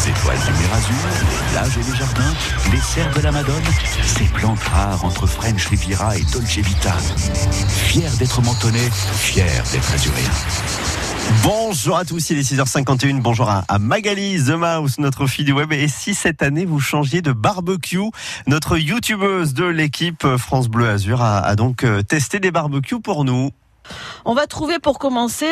Les étoiles du Mérazur, les plages et les jardins, les serres de la Madone, ces plantes rares entre French Riviera et Dolce Vita. Fier d'être mentonné, fier d'être azuréen. Bonjour à tous, il est 6h51. Bonjour à, Magali The Mouse, notre fille du web. Et si cette année vous changiez de barbecue, notre youtubeuse de l'équipe France Bleu Azur a, a donc euh, testé des barbecues pour nous. On va trouver pour commencer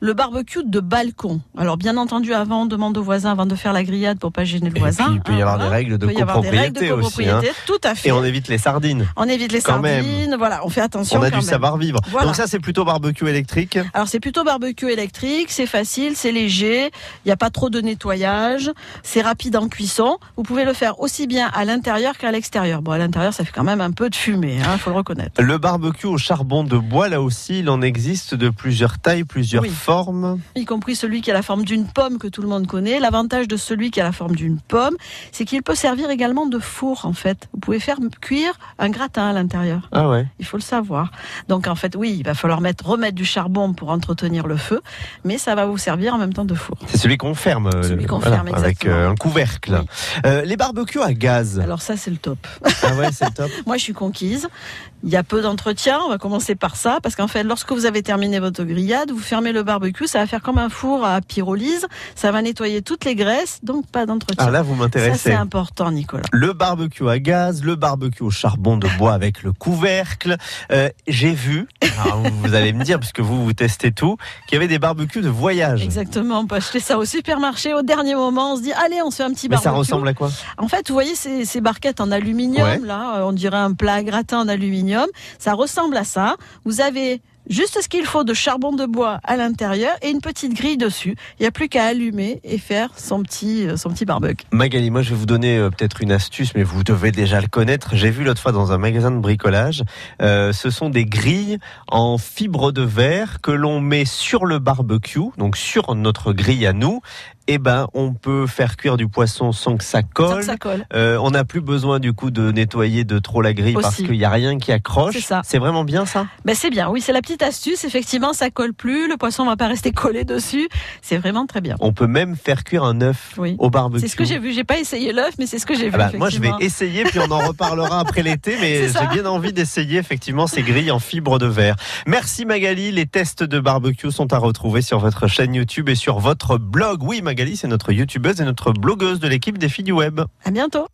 le barbecue de balcon. Alors bien entendu, avant on demande aux voisins avant de faire la grillade pour pas gêner le Et voisin. puis, il peut y hein, avoir voilà. des règles de Il peut y avoir des règles de copropriété aussi. hein. Tout à fait. Et on évite les sardines. On évite les Quand même. sardines. Voilà, on fait attention. On a quand du savoir-vivre. Voilà. Donc ça, c'est plutôt barbecue électrique. Alors c'est plutôt barbecue électrique, c'est facile, c'est léger, il n'y a pas trop de nettoyage, c'est rapide en cuisson. Vous pouvez le faire aussi bien à l'intérieur qu'à l'extérieur. Bon, à l'intérieur, ça fait quand même un peu de fumée, il faut le reconnaître. Le barbecue au charbon de bois, là aussi, il en existe de plusieurs tailles, plusieurs Oui. formes. y compris celui qui a la forme d'une pomme que tout le monde connaît. L'avantage de celui qui a la forme d'une pomme, c'est qu'il peut servir également de four en fait. Vous pouvez faire cuire un gratin à l'intérieur. Ah ouais. Il faut le savoir. Donc en fait, oui, il va falloir mettre, remettre du charbon pour entretenir le feu, mais ça va vous servir en même temps de four. C'est celui qu'on ferme. euh, Celui qu'on voilà, ferme, Avec euh, un couvercle. Oui. Euh, les barbecues à gaz. Alors ça, c'est le top. Ah ouais, c'est top. Moi, je suis conquise. Il y a peu d'entretien. On va commencer par ça, parce qu'en fait, lorsque vous avez terminé votre grillade, vous fermez le barbecue. Ça va faire comme un four à pyrolyse. Ça va nettoyer toutes les graisses, donc pas d'entretien. Ah là, vous ça, c'est m'intéressez. important, Nicolas. Le barbecue à gaz, le barbecue au charbon de bois avec le couvercle. Euh, J'ai vu, alors vous allez me dire, puisque vous, vous testez tout, qu'il y avait des barbecues de voyage. Exactement. On peut acheter ça au supermarché au dernier moment. On se dit, allez, on se fait un petit Mais barbecue. ça ressemble à quoi? En fait, vous voyez ces, ces barquettes en aluminium, Ouais. là, euh, on dirait un plat à gratin en aluminium. Ça ressemble à ça. Vous avez juste ce qu'il faut de charbon de bois à l'intérieur et une petite grille dessus. Il n'y a plus qu'à allumer et faire son petit, euh, son petit barbecue. Magali, moi je vais vous donner euh, peut-être une astuce, mais vous devez déjà le connaître. J'ai vu l'autre fois dans un magasin de bricolage, euh, ce sont des grilles en fibre de verre que l'on met sur le barbecue, donc sur notre grille à nous. Et ben, on peut faire cuire du poisson sans que ça Sans colle. que ça colle. Euh, on n'a plus besoin du coup de nettoyer de trop la grille parce qu'il n'y a rien qui accroche. C'est vraiment bien ça? Ben, c'est bien. Oui, c'est la petite astuce. Effectivement, ça colle plus. Le poisson va pas rester collé dessus. C'est vraiment très bien. On peut même faire cuire un œuf Oui. au barbecue. C'est ce que j'ai vu. J'ai pas essayé l'œuf, mais c'est ce que j'ai vu. Ah bah, moi, je vais essayer, puis on en reparlera après l'été, mais j'ai bien envie d'essayer effectivement ces grilles en fibre de verre. Merci Magali, les tests de barbecue sont à retrouver sur votre chaîne YouTube et sur votre blog. Oui, Magali, c'est notre youtubeuse et notre blogueuse de l'équipe des filles du web. À bientôt.